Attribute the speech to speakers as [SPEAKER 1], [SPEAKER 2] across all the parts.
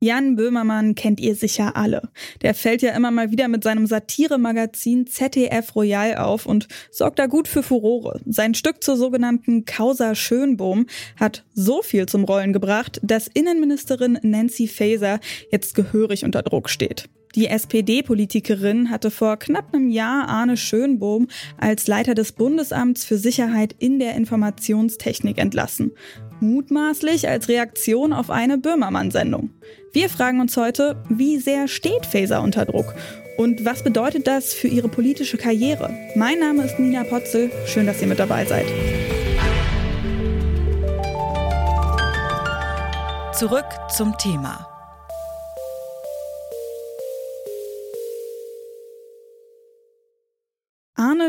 [SPEAKER 1] Jan Böhmermann kennt ihr sicher alle. Der fällt ja immer mal wieder mit seinem Satiremagazin ZDF Royal auf und sorgt da gut für Furore. Sein Stück zur sogenannten Causa Schönbohm hat so viel zum Rollen gebracht, dass Innenministerin Nancy Faeser jetzt gehörig unter Druck steht. Die SPD-Politikerin hatte vor knapp einem Jahr Arne Schönbohm als Leiter des Bundesamts für Sicherheit in der Informationstechnik entlassen mutmaßlich als Reaktion auf eine Böhmermann-Sendung. Wir fragen uns heute, wie sehr steht Faser unter Druck und was bedeutet das für ihre politische Karriere? Mein Name ist Nina Potzel, schön, dass ihr mit dabei seid.
[SPEAKER 2] Zurück zum Thema.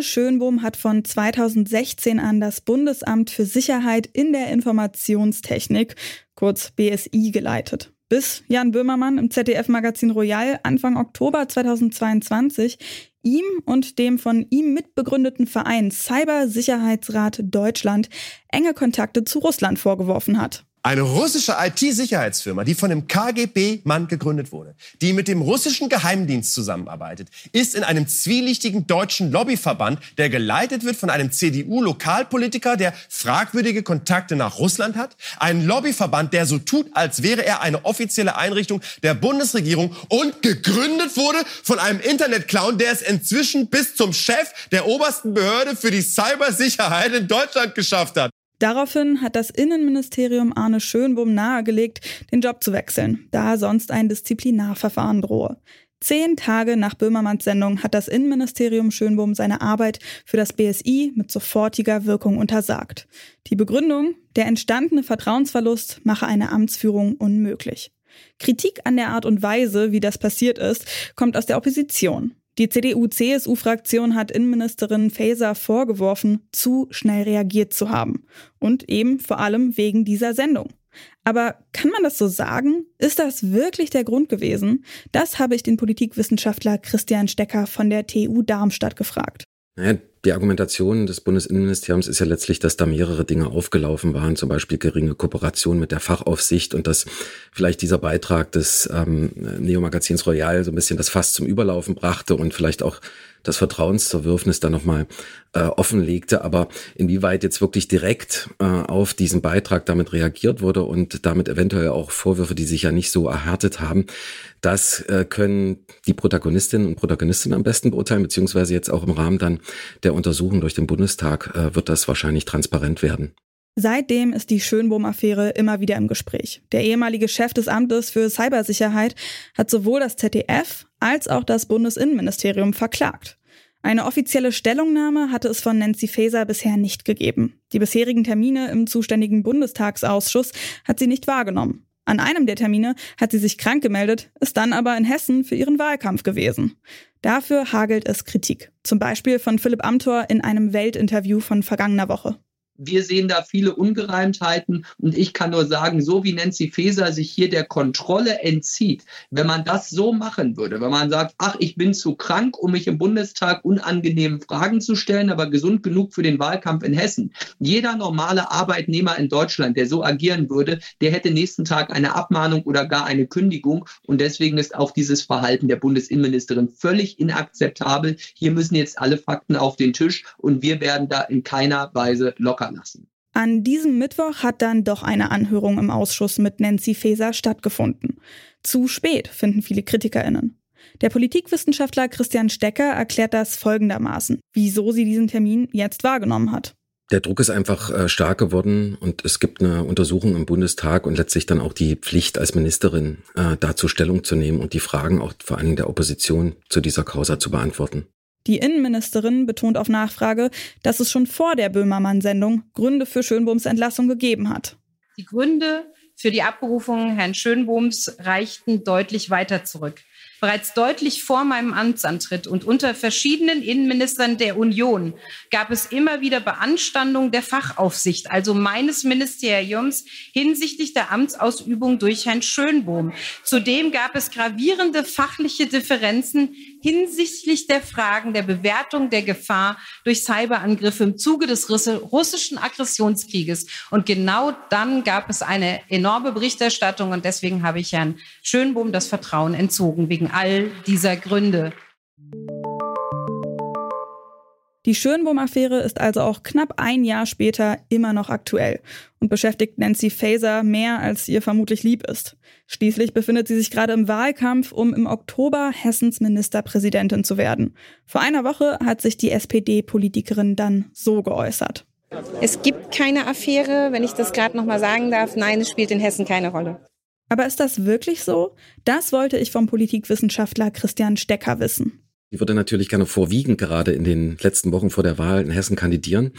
[SPEAKER 1] Schönbohm hat von 2016 an das Bundesamt für Sicherheit in der Informationstechnik, kurz BSI, geleitet. Bis Jan Böhmermann im ZDF-Magazin Royal Anfang Oktober 2022 ihm und dem von ihm mitbegründeten Verein Cybersicherheitsrat Deutschland enge Kontakte zu Russland vorgeworfen hat.
[SPEAKER 3] Eine russische IT-Sicherheitsfirma, die von einem KGB-Mann gegründet wurde, die mit dem russischen Geheimdienst zusammenarbeitet, ist in einem zwielichtigen deutschen Lobbyverband, der geleitet wird von einem CDU-Lokalpolitiker, der fragwürdige Kontakte nach Russland hat. Ein Lobbyverband, der so tut, als wäre er eine offizielle Einrichtung der Bundesregierung und gegründet wurde von einem Internetclown, der es inzwischen bis zum Chef der obersten Behörde für die Cybersicherheit in Deutschland geschafft hat.
[SPEAKER 1] Daraufhin hat das Innenministerium Arne Schönbohm nahegelegt, den Job zu wechseln, da sonst ein Disziplinarverfahren drohe. Zehn Tage nach Böhmermanns Sendung hat das Innenministerium Schönbohm seine Arbeit für das BSI mit sofortiger Wirkung untersagt. Die Begründung, der entstandene Vertrauensverlust mache eine Amtsführung unmöglich. Kritik an der Art und Weise, wie das passiert ist, kommt aus der Opposition. Die CDU-CSU-Fraktion hat Innenministerin Faeser vorgeworfen, zu schnell reagiert zu haben. Und eben vor allem wegen dieser Sendung. Aber kann man das so sagen? Ist das wirklich der Grund gewesen? Das habe ich den Politikwissenschaftler Christian Stecker von der TU Darmstadt gefragt.
[SPEAKER 4] Naja, die Argumentation des Bundesinnenministeriums ist ja letztlich, dass da mehrere Dinge aufgelaufen waren, zum Beispiel geringe Kooperation mit der Fachaufsicht und dass vielleicht dieser Beitrag des ähm, Neo-Magazins Royal so ein bisschen das Fass zum Überlaufen brachte und vielleicht auch das Vertrauenszerwürfnis da nochmal äh, offenlegte. Aber inwieweit jetzt wirklich direkt äh, auf diesen Beitrag damit reagiert wurde und damit eventuell auch Vorwürfe, die sich ja nicht so erhärtet haben, das äh, können die Protagonistinnen und Protagonisten am besten beurteilen, beziehungsweise jetzt auch im Rahmen dann der Untersuchung durch den Bundestag äh, wird das wahrscheinlich transparent werden.
[SPEAKER 1] Seitdem ist die Schönbohm-Affäre immer wieder im Gespräch. Der ehemalige Chef des Amtes für Cybersicherheit hat sowohl das ZDF als auch das Bundesinnenministerium verklagt. Eine offizielle Stellungnahme hatte es von Nancy Faeser bisher nicht gegeben. Die bisherigen Termine im zuständigen Bundestagsausschuss hat sie nicht wahrgenommen. An einem der Termine hat sie sich krank gemeldet, ist dann aber in Hessen für ihren Wahlkampf gewesen. Dafür hagelt es Kritik. Zum Beispiel von Philipp Amthor in einem Weltinterview von vergangener Woche.
[SPEAKER 5] Wir sehen da viele Ungereimtheiten und ich kann nur sagen, so wie Nancy Faeser sich hier der Kontrolle entzieht, wenn man das so machen würde, wenn man sagt, ach, ich bin zu krank, um mich im Bundestag unangenehmen Fragen zu stellen, aber gesund genug für den Wahlkampf in Hessen. Jeder normale Arbeitnehmer in Deutschland, der so agieren würde, der hätte nächsten Tag eine Abmahnung oder gar eine Kündigung und deswegen ist auch dieses Verhalten der Bundesinnenministerin völlig inakzeptabel. Hier müssen jetzt alle Fakten auf den Tisch und wir werden da in keiner Weise locker lassen.
[SPEAKER 1] An diesem Mittwoch hat dann doch eine Anhörung im Ausschuss mit Nancy Faeser stattgefunden. Zu spät, finden viele KritikerInnen. Der Politikwissenschaftler Christian Stecker erklärt das folgendermaßen, wieso sie diesen Termin jetzt wahrgenommen hat.
[SPEAKER 4] Der Druck ist einfach äh, stark geworden und es gibt eine Untersuchung im Bundestag und letztlich dann auch die Pflicht als Ministerin äh, dazu Stellung zu nehmen und die Fragen auch vor allen Dingen der Opposition zu dieser Causa zu beantworten.
[SPEAKER 1] Die Innenministerin betont auf Nachfrage, dass es schon vor der Böhmermann-Sendung Gründe für Schönbohms Entlassung gegeben hat.
[SPEAKER 6] Die Gründe für die Abberufung Herrn Schönbohms reichten deutlich weiter zurück. Bereits deutlich vor meinem Amtsantritt und unter verschiedenen Innenministern der Union gab es immer wieder Beanstandungen der Fachaufsicht, also meines Ministeriums, hinsichtlich der Amtsausübung durch Herrn Schönbohm. Zudem gab es gravierende fachliche Differenzen hinsichtlich der Fragen der Bewertung der Gefahr durch Cyberangriffe im Zuge des russischen Aggressionskrieges. Und genau dann gab es eine enorme Berichterstattung und deswegen habe ich Herrn Schönbohm das Vertrauen entzogen wegen all dieser Gründe.
[SPEAKER 1] Die Schönbohm-Affäre ist also auch knapp ein Jahr später immer noch aktuell und beschäftigt Nancy Faeser mehr, als ihr vermutlich lieb ist. Schließlich befindet sie sich gerade im Wahlkampf, um im Oktober Hessens Ministerpräsidentin zu werden. Vor einer Woche hat sich die SPD-Politikerin dann so geäußert.
[SPEAKER 7] Es gibt keine Affäre, wenn ich das gerade noch mal sagen darf. Nein, es spielt in Hessen keine Rolle.
[SPEAKER 1] Aber ist das wirklich so? Das wollte ich vom Politikwissenschaftler Christian Stecker wissen.
[SPEAKER 4] Ich würde natürlich gerne vorwiegend gerade in den letzten Wochen vor der Wahl in Hessen kandidieren.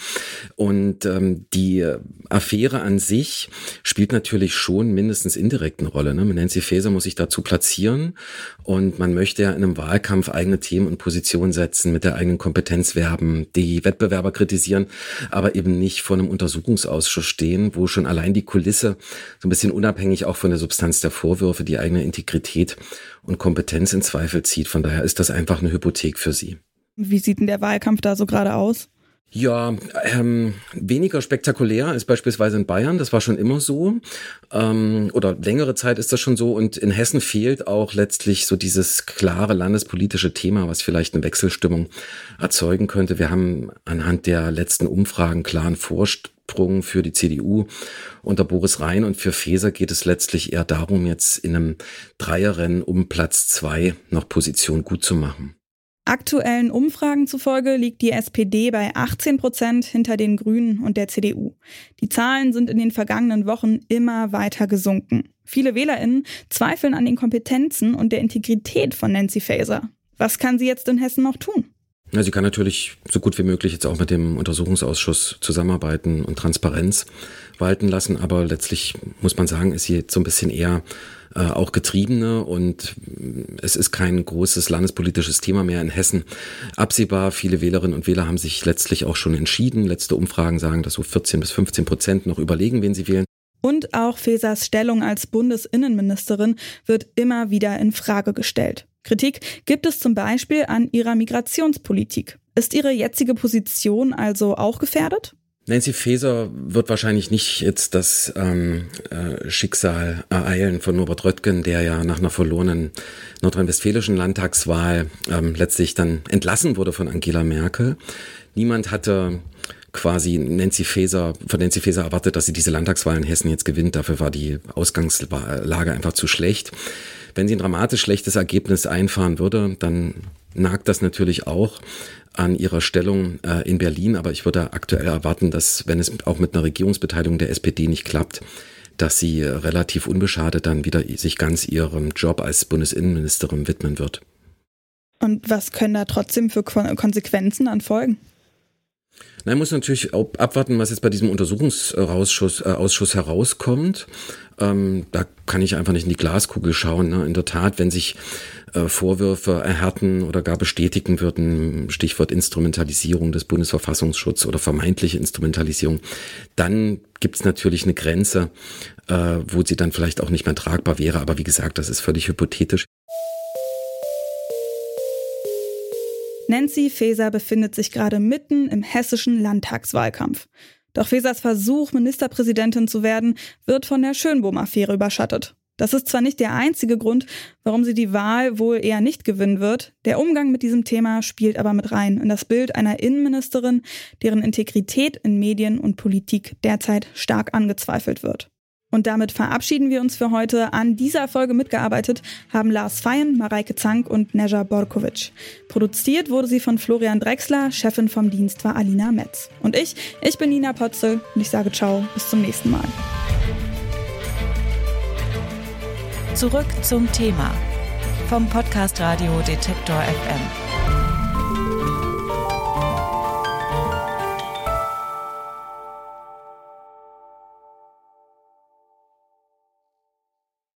[SPEAKER 4] Und ähm, die Affäre an sich spielt natürlich schon mindestens indirekt eine Rolle. Ne? Nancy Faeser muss sich dazu platzieren und man möchte ja in einem Wahlkampf eigene Themen und Positionen setzen, mit der eigenen Kompetenz werben, die Wettbewerber kritisieren, aber eben nicht vor einem Untersuchungsausschuss stehen, wo schon allein die Kulisse so ein bisschen unabhängig auch von der Substanz der Vorwürfe die eigene Integrität und Kompetenz in Zweifel zieht. Von daher ist das einfach eine Hypothek für sie.
[SPEAKER 1] Wie sieht denn der Wahlkampf da so gerade aus?
[SPEAKER 4] Ja, ähm, weniger spektakulär als beispielsweise in Bayern. Das war schon immer so. Ähm, oder längere Zeit ist das schon so. Und in Hessen fehlt auch letztlich so dieses klare landespolitische Thema, was vielleicht eine Wechselstimmung erzeugen könnte. Wir haben anhand der letzten Umfragen klaren Vorsprung für die CDU unter Boris Rhein und für Feser geht es letztlich eher darum, jetzt in einem Dreierrennen um Platz zwei noch Position gut zu machen.
[SPEAKER 1] Aktuellen Umfragen zufolge liegt die SPD bei 18 Prozent hinter den Grünen und der CDU. Die Zahlen sind in den vergangenen Wochen immer weiter gesunken. Viele WählerInnen zweifeln an den Kompetenzen und der Integrität von Nancy Faeser. Was kann sie jetzt in Hessen noch tun?
[SPEAKER 4] Ja, sie kann natürlich so gut wie möglich jetzt auch mit dem Untersuchungsausschuss zusammenarbeiten und Transparenz walten lassen, aber letztlich muss man sagen, ist sie jetzt so ein bisschen eher äh, auch Getriebene und es ist kein großes landespolitisches Thema mehr in Hessen absehbar. Viele Wählerinnen und Wähler haben sich letztlich auch schon entschieden. Letzte Umfragen sagen, dass so 14 bis 15 Prozent noch überlegen, wen sie wählen.
[SPEAKER 1] Und auch Fesers Stellung als Bundesinnenministerin wird immer wieder in Frage gestellt. Kritik gibt es zum Beispiel an ihrer Migrationspolitik. Ist ihre jetzige Position also auch gefährdet?
[SPEAKER 4] Nancy Faeser wird wahrscheinlich nicht jetzt das ähm, äh, Schicksal ereilen von Norbert Röttgen, der ja nach einer verlorenen nordrhein-westfälischen Landtagswahl ähm, letztlich dann entlassen wurde von Angela Merkel. Niemand hatte quasi Nancy Faeser, von Nancy Faeser erwartet, dass sie diese Landtagswahl in Hessen jetzt gewinnt. Dafür war die Ausgangslage einfach zu schlecht. Wenn sie ein dramatisch schlechtes Ergebnis einfahren würde, dann nagt das natürlich auch an ihrer Stellung äh, in Berlin. Aber ich würde aktuell erwarten, dass, wenn es auch mit einer Regierungsbeteiligung der SPD nicht klappt, dass sie relativ unbeschadet dann wieder sich ganz ihrem Job als Bundesinnenministerin widmen wird.
[SPEAKER 1] Und was können da trotzdem für Konsequenzen dann folgen?
[SPEAKER 4] Man muss natürlich abwarten, was jetzt bei diesem Untersuchungsausschuss äh, Ausschuss herauskommt. Ähm, da kann ich einfach nicht in die Glaskugel schauen. Ne? In der Tat, wenn sich äh, Vorwürfe erhärten oder gar bestätigen würden, Stichwort Instrumentalisierung des Bundesverfassungsschutzes oder vermeintliche Instrumentalisierung, dann gibt es natürlich eine Grenze, äh, wo sie dann vielleicht auch nicht mehr tragbar wäre. Aber wie gesagt, das ist völlig hypothetisch.
[SPEAKER 1] Nancy Faeser befindet sich gerade mitten im hessischen Landtagswahlkampf. Doch Fesers Versuch, Ministerpräsidentin zu werden, wird von der Schönbohm-Affäre überschattet. Das ist zwar nicht der einzige Grund, warum sie die Wahl wohl eher nicht gewinnen wird, der Umgang mit diesem Thema spielt aber mit rein in das Bild einer Innenministerin, deren Integrität in Medien und Politik derzeit stark angezweifelt wird. Und damit verabschieden wir uns für heute. An dieser Folge mitgearbeitet haben Lars Feyen, Mareike Zank und Neja Borkovic. Produziert wurde sie von Florian Drexler, Chefin vom Dienst war Alina Metz. Und ich, ich bin Nina Potzel und ich sage ciao, bis zum nächsten Mal.
[SPEAKER 2] Zurück zum Thema vom Podcast Radio Detektor FM.